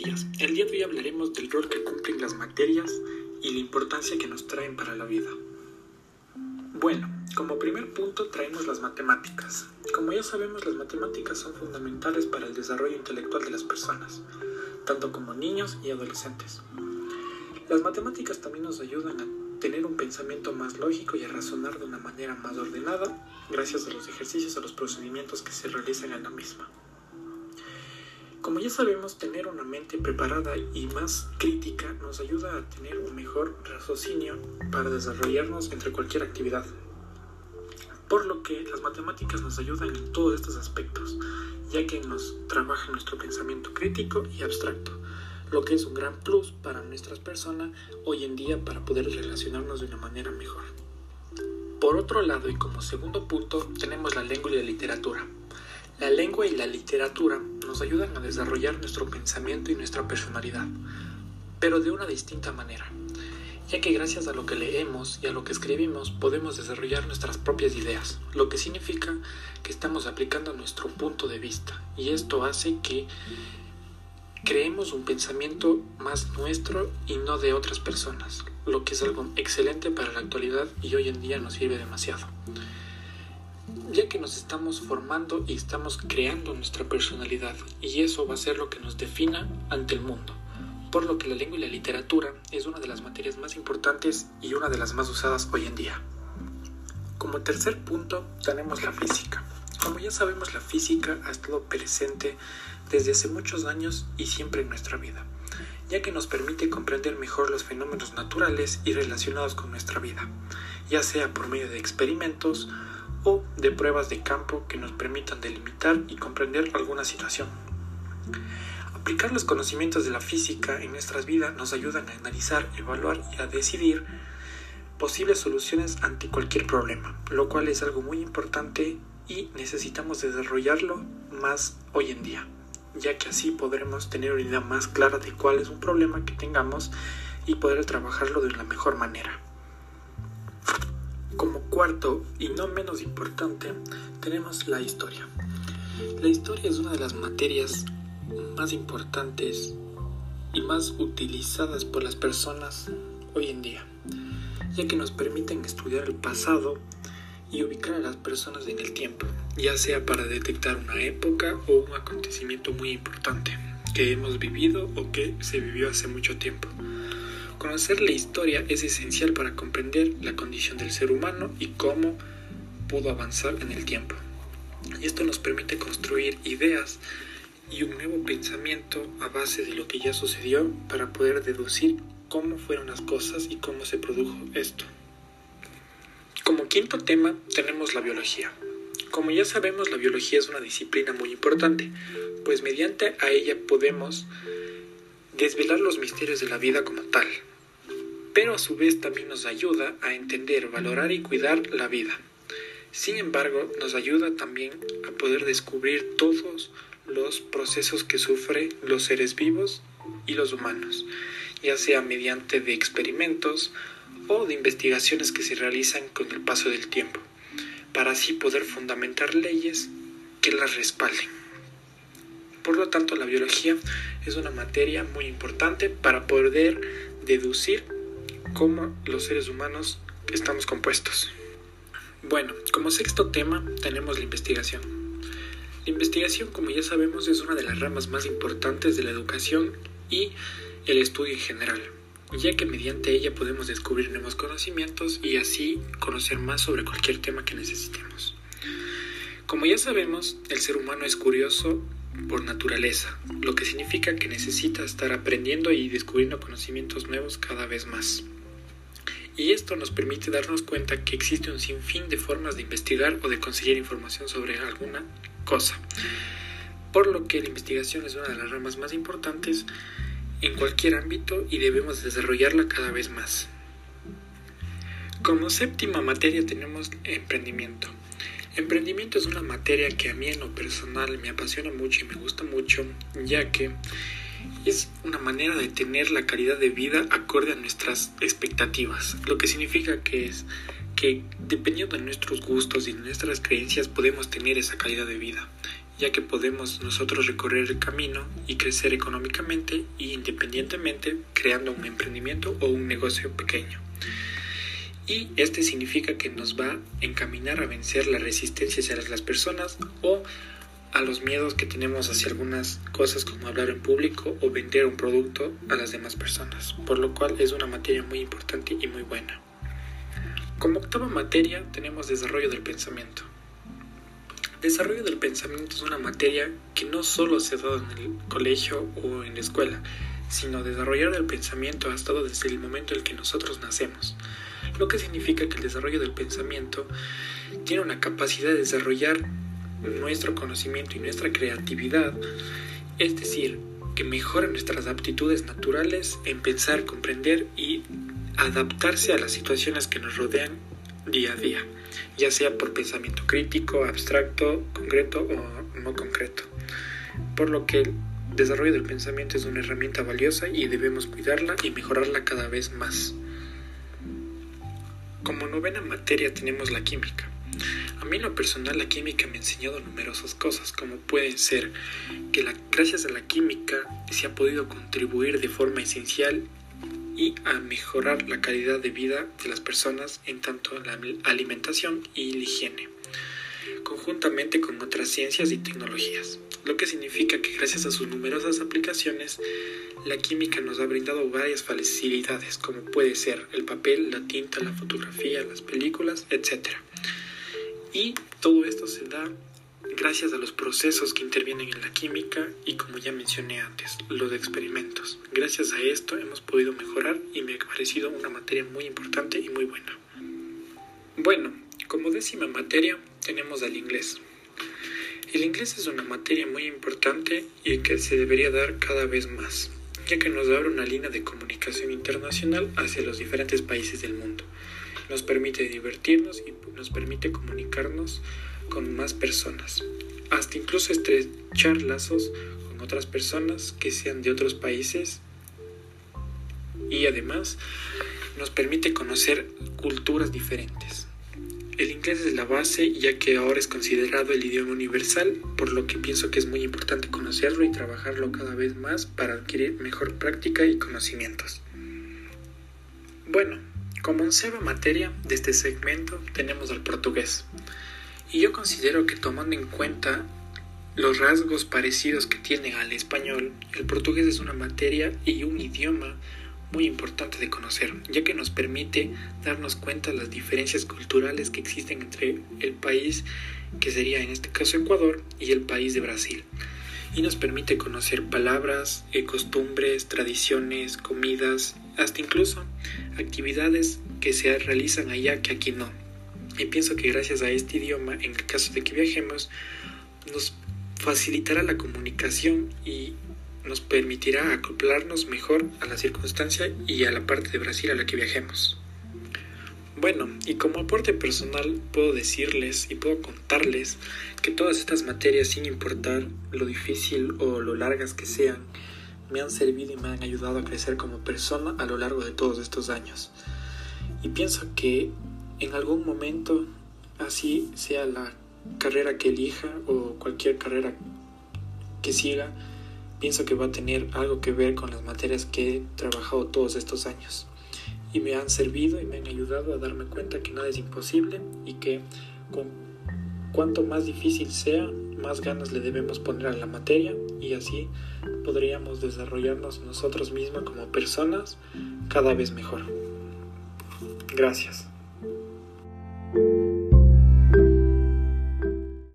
El día de hoy hablaremos del rol que cumplen las materias y la importancia que nos traen para la vida. Bueno, como primer punto traemos las matemáticas. Como ya sabemos, las matemáticas son fundamentales para el desarrollo intelectual de las personas, tanto como niños y adolescentes. Las matemáticas también nos ayudan a tener un pensamiento más lógico y a razonar de una manera más ordenada gracias a los ejercicios o los procedimientos que se realizan en la misma. Como ya sabemos, tener una mente preparada y más crítica nos ayuda a tener un mejor raciocinio para desarrollarnos entre cualquier actividad. Por lo que las matemáticas nos ayudan en todos estos aspectos, ya que nos trabaja nuestro pensamiento crítico y abstracto, lo que es un gran plus para nuestras personas hoy en día para poder relacionarnos de una manera mejor. Por otro lado, y como segundo punto, tenemos la lengua y la literatura. La lengua y la literatura nos ayudan a desarrollar nuestro pensamiento y nuestra personalidad, pero de una distinta manera, ya que gracias a lo que leemos y a lo que escribimos podemos desarrollar nuestras propias ideas, lo que significa que estamos aplicando nuestro punto de vista y esto hace que creemos un pensamiento más nuestro y no de otras personas, lo que es algo excelente para la actualidad y hoy en día nos sirve demasiado ya que nos estamos formando y estamos creando nuestra personalidad y eso va a ser lo que nos defina ante el mundo. Por lo que la lengua y la literatura es una de las materias más importantes y una de las más usadas hoy en día. Como tercer punto tenemos la física. Como ya sabemos la física ha estado presente desde hace muchos años y siempre en nuestra vida, ya que nos permite comprender mejor los fenómenos naturales y relacionados con nuestra vida, ya sea por medio de experimentos, de pruebas de campo que nos permitan delimitar y comprender alguna situación. Aplicar los conocimientos de la física en nuestras vidas nos ayudan a analizar, evaluar y a decidir posibles soluciones ante cualquier problema, lo cual es algo muy importante y necesitamos desarrollarlo más hoy en día, ya que así podremos tener una idea más clara de cuál es un problema que tengamos y poder trabajarlo de la mejor manera. Como cuarto y no menos importante, tenemos la historia. La historia es una de las materias más importantes y más utilizadas por las personas hoy en día, ya que nos permiten estudiar el pasado y ubicar a las personas en el tiempo, ya sea para detectar una época o un acontecimiento muy importante que hemos vivido o que se vivió hace mucho tiempo. Conocer la historia es esencial para comprender la condición del ser humano y cómo pudo avanzar en el tiempo. Y esto nos permite construir ideas y un nuevo pensamiento a base de lo que ya sucedió para poder deducir cómo fueron las cosas y cómo se produjo esto. Como quinto tema tenemos la biología. Como ya sabemos, la biología es una disciplina muy importante, pues mediante a ella podemos desvelar los misterios de la vida como tal, pero a su vez también nos ayuda a entender, valorar y cuidar la vida. Sin embargo, nos ayuda también a poder descubrir todos los procesos que sufren los seres vivos y los humanos, ya sea mediante de experimentos o de investigaciones que se realizan con el paso del tiempo, para así poder fundamentar leyes que las respalden. Por lo tanto, la biología es una materia muy importante para poder deducir cómo los seres humanos estamos compuestos. Bueno, como sexto tema tenemos la investigación. La investigación, como ya sabemos, es una de las ramas más importantes de la educación y el estudio en general, ya que mediante ella podemos descubrir nuevos conocimientos y así conocer más sobre cualquier tema que necesitemos. Como ya sabemos, el ser humano es curioso por naturaleza, lo que significa que necesita estar aprendiendo y descubriendo conocimientos nuevos cada vez más. Y esto nos permite darnos cuenta que existe un sinfín de formas de investigar o de conseguir información sobre alguna cosa. Por lo que la investigación es una de las ramas más importantes en cualquier ámbito y debemos desarrollarla cada vez más. Como séptima materia tenemos emprendimiento. Emprendimiento es una materia que a mí en lo personal me apasiona mucho y me gusta mucho, ya que es una manera de tener la calidad de vida acorde a nuestras expectativas, lo que significa que es que dependiendo de nuestros gustos y nuestras creencias podemos tener esa calidad de vida. ya que podemos nosotros recorrer el camino y crecer económicamente e independientemente creando un emprendimiento o un negocio pequeño. Y este significa que nos va a encaminar a vencer la resistencia hacia las personas o a los miedos que tenemos hacia algunas cosas como hablar en público o vender un producto a las demás personas, por lo cual es una materia muy importante y muy buena. Como octava materia tenemos desarrollo del pensamiento. Desarrollo del pensamiento es una materia que no solo se ha dado en el colegio o en la escuela, sino desarrollar el pensamiento ha estado desde el momento en que nosotros nacemos, lo que significa que el desarrollo del pensamiento tiene una capacidad de desarrollar nuestro conocimiento y nuestra creatividad, es decir, que mejora nuestras aptitudes naturales en pensar, comprender y adaptarse a las situaciones que nos rodean día a día ya sea por pensamiento crítico, abstracto, concreto o no concreto. Por lo que el desarrollo del pensamiento es una herramienta valiosa y debemos cuidarla y mejorarla cada vez más. Como novena materia tenemos la química. A mí lo personal la química me ha enseñado numerosas cosas, como pueden ser que gracias a la química se ha podido contribuir de forma esencial y a mejorar la calidad de vida de las personas en tanto la alimentación y la higiene, conjuntamente con otras ciencias y tecnologías, lo que significa que gracias a sus numerosas aplicaciones, la química nos ha brindado varias facilidades, como puede ser el papel, la tinta, la fotografía, las películas, etc. Y todo esto se da gracias a los procesos que intervienen en la química y como ya mencioné antes, los experimentos. Gracias a esto hemos podido mejorar y me ha parecido una materia muy importante y muy buena. Bueno, como décima materia tenemos al inglés. El inglés es una materia muy importante y que se debería dar cada vez más, ya que nos abre una línea de comunicación internacional hacia los diferentes países del mundo. Nos permite divertirnos y nos permite comunicarnos con más personas, hasta incluso estrechar lazos con otras personas que sean de otros países y además nos permite conocer culturas diferentes. El inglés es la base ya que ahora es considerado el idioma universal, por lo que pienso que es muy importante conocerlo y trabajarlo cada vez más para adquirir mejor práctica y conocimientos. Bueno, como onceava materia de este segmento tenemos al portugués. Y yo considero que tomando en cuenta los rasgos parecidos que tiene al español, el portugués es una materia y un idioma muy importante de conocer, ya que nos permite darnos cuenta de las diferencias culturales que existen entre el país, que sería en este caso Ecuador, y el país de Brasil. Y nos permite conocer palabras, eh, costumbres, tradiciones, comidas, hasta incluso actividades que se realizan allá que aquí no. Y pienso que gracias a este idioma, en el caso de que viajemos, nos facilitará la comunicación y nos permitirá acoplarnos mejor a la circunstancia y a la parte de Brasil a la que viajemos. Bueno, y como aporte personal puedo decirles y puedo contarles que todas estas materias, sin importar lo difícil o lo largas que sean, me han servido y me han ayudado a crecer como persona a lo largo de todos estos años. Y pienso que en algún momento, así sea la carrera que elija o cualquier carrera que siga, pienso que va a tener algo que ver con las materias que he trabajado todos estos años. Y me han servido y me han ayudado a darme cuenta que nada es imposible y que con cuanto más difícil sea, más ganas le debemos poner a la materia y así podríamos desarrollarnos nosotros mismos como personas cada vez mejor. Gracias.